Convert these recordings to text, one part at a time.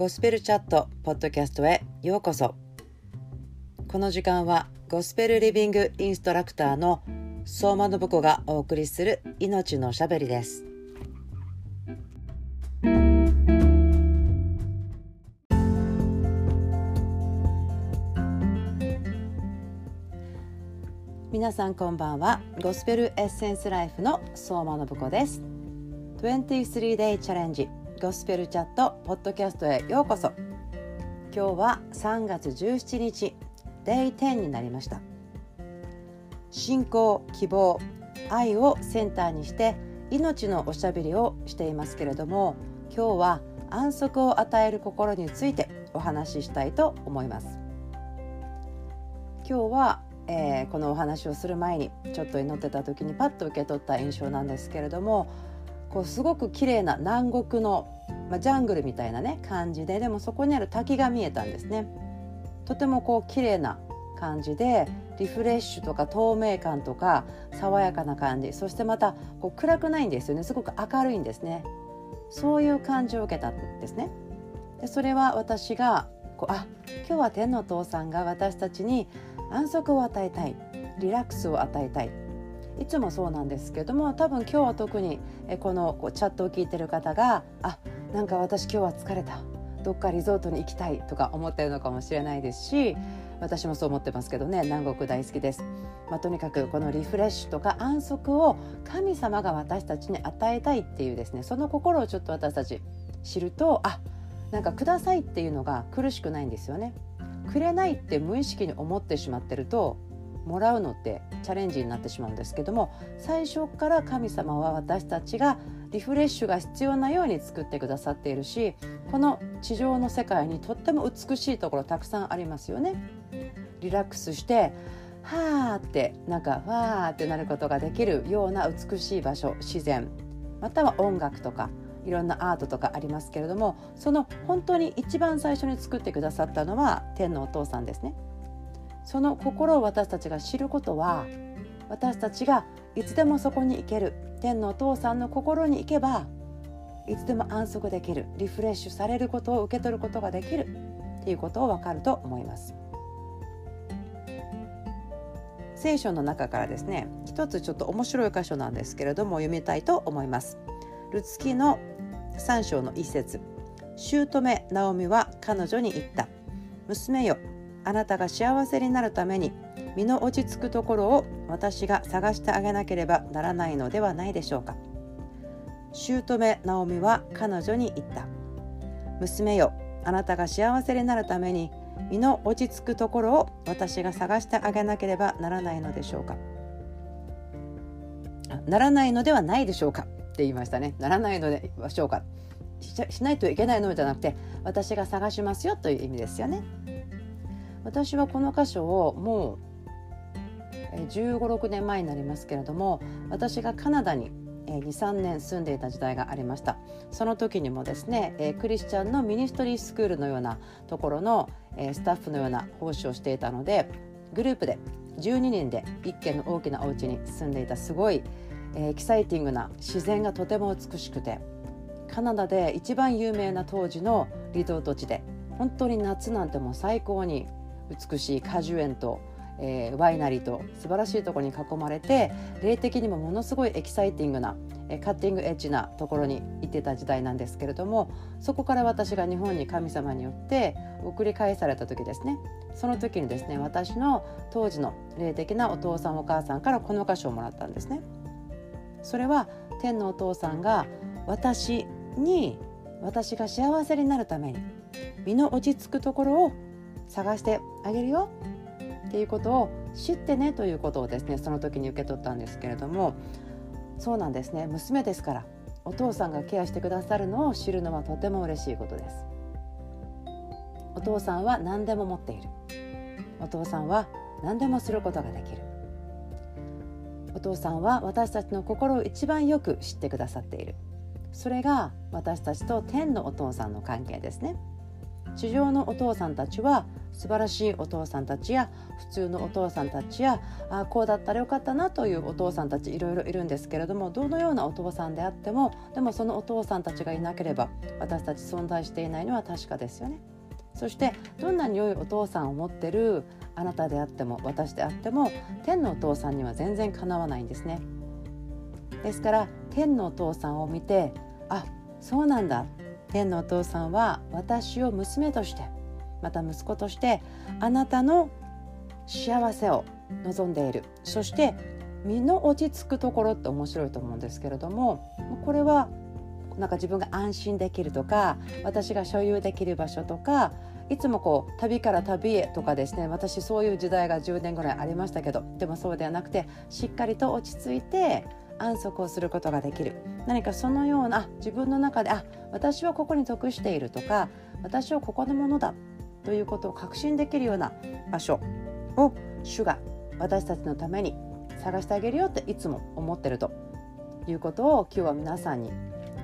ゴスペルチャットポッドキャストへようこそ。この時間はゴスペルリビングインストラクターの相馬信子がお送りする命のしゃべりです。皆さんこんばんは。ゴスペルエッセンスライフの相馬信子です。23 day チャレンジゴスペルチャットポッドキャストへようこそ。今日は3月17日 Day 10になりました。信仰希望愛をセンターにして命のおしゃべりをしていますけれども今日は安息を与える心についてお話ししたいと思います。今日はえー、このお話をする前にちょっと祈ってた時にパッと受け取った印象なんですけれどもこうすごく綺麗な南国の、まあ、ジャングルみたいなね感じででもそこにある滝が見えたんですね。とてもこう綺麗な感じでリフレッシュとか透明感とか爽やかな感じ。そしてまたこう暗くないんですよね。すごく明るいんですね。そういう感じを受けたんですね。でそれは私がこうあ今日は天のお父さんが私たちに安息を与えたいリラックスを与えたいいつもそうなんですけども多分今日は特にこのチャットを聞いてる方があなんか私今日は疲れたどっかリゾートに行きたいとか思ってるのかもしれないですし私もそう思ってますけどね南国大好きです、まあ、とにかくこのリフレッシュとか安息を神様が私たちに与えたいっていうですねその心をちょっと私たち知るとあなんかくださいっていうのが苦しくないんですよね。くれないって無意識に思ってしまってるともらうのってチャレンジになってしまうんですけども最初から神様は私たちがリフレッシュが必要なように作ってくださっているしこの地上の世界にとっても美しいところたくさんありますよね。リラックスしてはーってなんかわーってなることができるような美しい場所自然または音楽とかいろんなアートとかありますけれどもその本当に一番最初に作ってくださったのは天のお父さんですね。その心を私たちが知ることは私たちがいつでもそこに行ける天のお父さんの心に行けばいつでも安息できるリフレッシュされることを受け取ることができるっていうことを分かると思います。聖書の中からですね一つちょっと面白い箇所なんですけれども読みたいと思います。ルツキの3章の一節姑ナオミは彼女に言った娘よあなたが幸せになるために身の落ち着くところを私が探してあげなければならないのではないでしょうか。姑ナオミは彼女に言った。娘よあなたが幸せになるために身の落ち着くところを私が探してあげなければならないのでしょうか。ならないのではないでしょうか。って言いましたね。ならないのでしょうか。しないといけないのじゃなくて私が探しますよという意味ですよね。私はこの箇所をもう1 5 6年前になりますけれども私がカナダに23年住んでいた時代がありました。その時にもですねクリスチャンのミニストリースクールのようなところのスタッフのような奉仕をしていたのでグループで12人で一軒の大きなお家に住んでいたすごいエキサイティングな自然がとても美しくてカナダで一番有名な当時のリゾート地で本当に夏なんてもう最高に美しい果樹園と、えー、ワイナリーと素晴らしいところに囲まれて霊的にもものすごいエキサイティングな、えー、 cutting edge なところに行ってた時代なんですけれどもそこから私が日本に神様によって送り返された時ですねその時にですね私の当時の霊的なお父さんお母さんからこの箇所をもらったんですね。それは天のお父さんが私に私が幸せになるために身の落ち着くところを探してあげるよ。っていうことを知ってねということをですねその時に受け取ったんですけれどもそうなんですね。娘ですからお父さんがケアしてくださるのを知るのはとても嬉しいことです。お父さんは何でも持っている。お父さんは何でもすることができる。お父さんは私たちの心を一番よく知ってくださっている。それが私たちと天のお父さんの関係ですね。地上のお父さんたちは素晴らしいお父さんたちや普通のお父さんたちやあこうだったらよかったなというお父さんたちいろいろいるんですけれどもどのようなお父さんであってもでもそのお父さんたちがいなければ私たち存在していないのは確かですよね。そしてどんなに良いお父さんを持ってるあなたであっても私であっても天のお父さんには全然かなわないんですね。ですから天のお父さんを見てあそうなんだ天のお父さんは私を娘としてまた息子としてあなたの幸せを望んでいる。そして身の落ち着くところって面白いと思うんですけれどもこれはなんか自分が安心できるとか私が所有できる場所とかいつもこう旅から旅へとかですね私そういう時代が10年ぐらいありましたけどでもそうではなくてしっかりと落ち着いて安息をすることができる。何かそのような自分の中であ私はここに属しているとか私はここのものだということを確信できるような場所を主が私たちのために探してあげるよっていつも思ってると。いうことを今日は皆さんに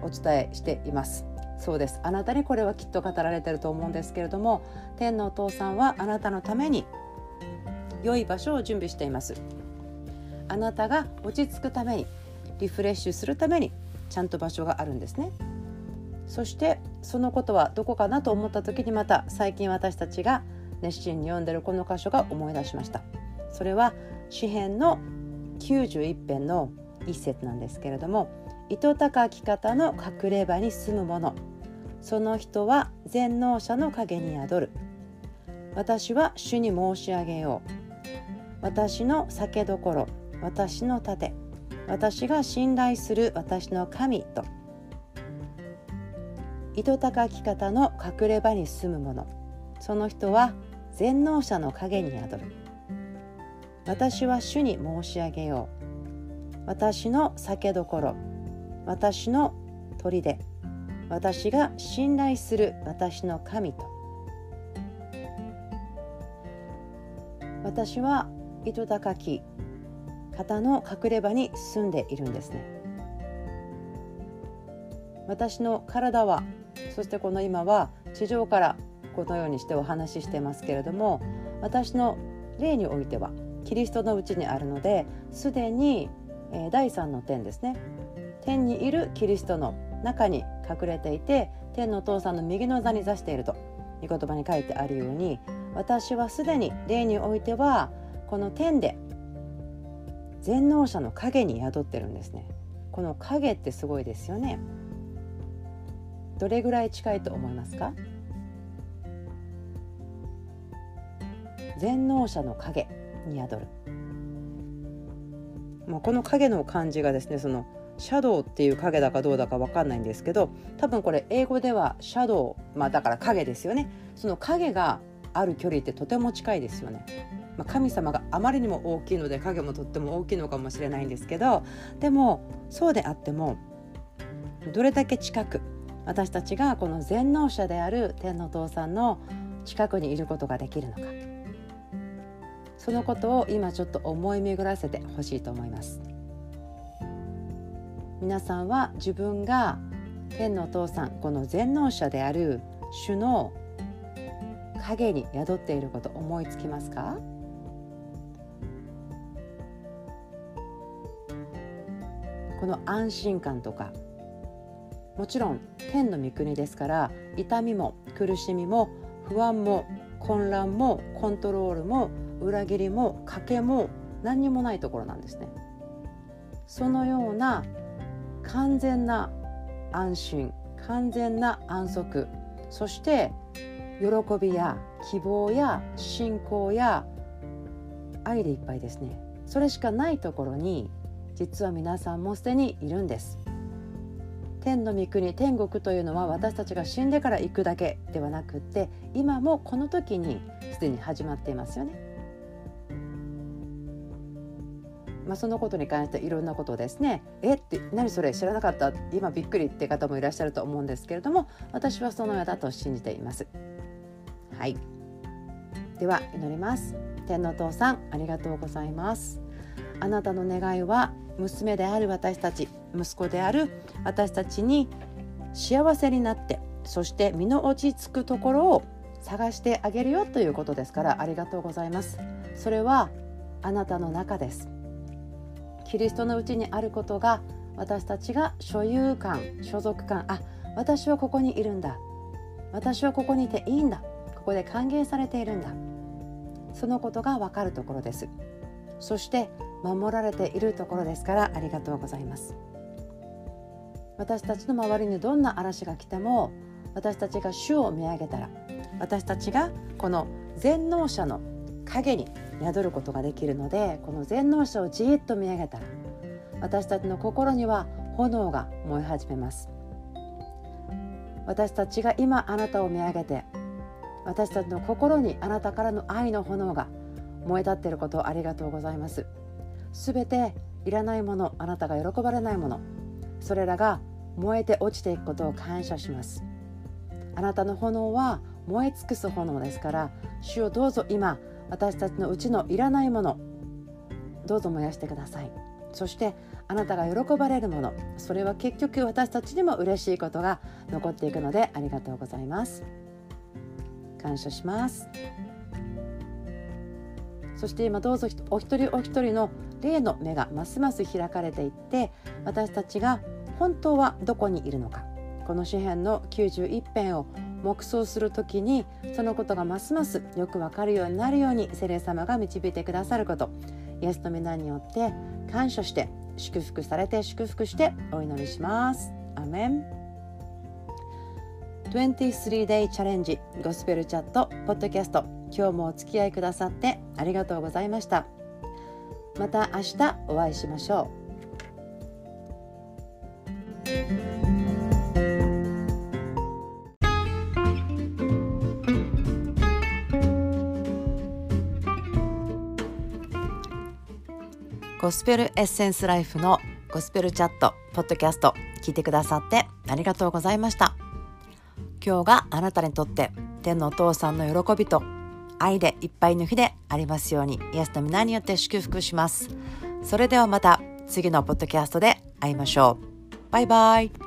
お伝えしています。そうです。あなたにこれはきっと語られてると思うんですけれども天のお父さんはあなたのために良い場所を準備しています。あなたが落ち着くためにリフレッシュするためにちゃんと場所があるんですね。そしてそのことはどこかなと思った時にまた最近私たちが熱心に読んでるこの箇所が思い出しました。それは詩編の91編の一節なんですけれども糸高き方の隠れ場に住む者その人は全能者の陰に宿る。私は主に申し上げよう。私の酒どころ私の盾。私が信頼する私の神と。糸高き方の隠れ場に住む者。その人は全能者の影に宿る。私は主に申し上げよう。私の酒どころ。私の砦。私が信頼する私の神と。私は糸高き方の隠れ場に住んでいるんですね。私の体はそしてこの今は地上からこのようにしてお話ししてますけれども私の霊においてはキリストのうちにあるのですでに、え、第三の点ですね。天にいるキリストの中に隠れていて天のお父さんの右の座に座しているという言葉に書いてあるように私はすでに霊においてはこの天で全能者の影に宿ってるんですね。この影ってすごいですよね。どれぐらい近いと思いますか？全能者の影に宿る。もうこの影の漢字がですねそのシャドウっていう影だかどうだか分かんないんですけど多分これ英語ではシャドウまあだから影ですよね。その影がある距離ってとても近いですよね。まあ、神様があまりにも大きいので影もとっても大きいのかもしれないんですけどでもそうであってもどれだけ近く私たちがこの全能者である天の父さんの近くにいることができるのかそのことを今ちょっと思い巡らせてほしいと思います。皆さんは自分が天の父さんこの全能者である主の影に宿っていること思いつきますか？この安心感とかもちろん天の御国ですから痛みも苦しみも不安も混乱もコントロールも裏切りも賭けも何にもないところなんですね。そのような完全な安心完全な安息そして喜びや希望や信仰や愛でいっぱいですねそれしかないところに実は皆さんもすでにいるんです。天の御国天国というのは私たちが死んでから行くだけではなくって今もこの時にすでに始まっていますよね。まあ、そのことに関していろんなことですね「えって何それ知らなかった？今びっくり」って方もいらっしゃると思うんですけれども私はそのようだと信じています。はい。では祈ります。天のお父さんありがとうございます。あなたの願いは娘である私たち息子である私たちに幸せになってそして身の落ち着くところを探してあげるよということですからありがとうございます。それはあなたの中です。キリストのうちにあることが私たちが所有感所属感あ私はここにいるんだ。私はここにいていいんだ。ここで歓迎されているんだ。そのことがわかるところです。そして守られているところですからありがとうございます。私たちの周りにどんな嵐が来ても私たちが主を見上げたら私たちがこの全能者の影に宿ることができるのでこの全能者をじっと見上げたら私たちの心には炎が燃え始めます。私たちが今あなたを見上げて私たちの心にあなたからの愛の炎が燃え立っていることありがとうございます。すべていらないものあなたが喜ばれないもの。それらが燃えて落ちていくことを感謝します。あなたの炎は燃え尽くす炎ですから主をどうぞ今私たちのうちのいらないものどうぞ燃やしてください。そしてあなたが喜ばれるものそれは結局私たちにも嬉しいことが残っていくのでありがとうございます。感謝します。そして今どうぞお一人お一人の霊の目がますます開かれていって私たちが本当はどこにいるのか。この詩篇の91編を黙想する時にそのことがますますよくわかるようになるように聖霊様が導いてくださること。イエスの皆によって感謝して祝福されて祝福してお祈りします。アメン。23day チャレンジゴスペルチャットポッドキャスト。今日もお付き合いくださってありがとうございました。また明日お会いしましょう。ゴスペルエッセンスライフのゴスペルチャットポッドキャスト聞いてくださってありがとうございました。今日があなたにとって天のお父さんの喜びと愛でいっぱいの日でありますように。イエスの皆によって祝福します。それではまた次のポッドキャストで会いましょう。バイバイ。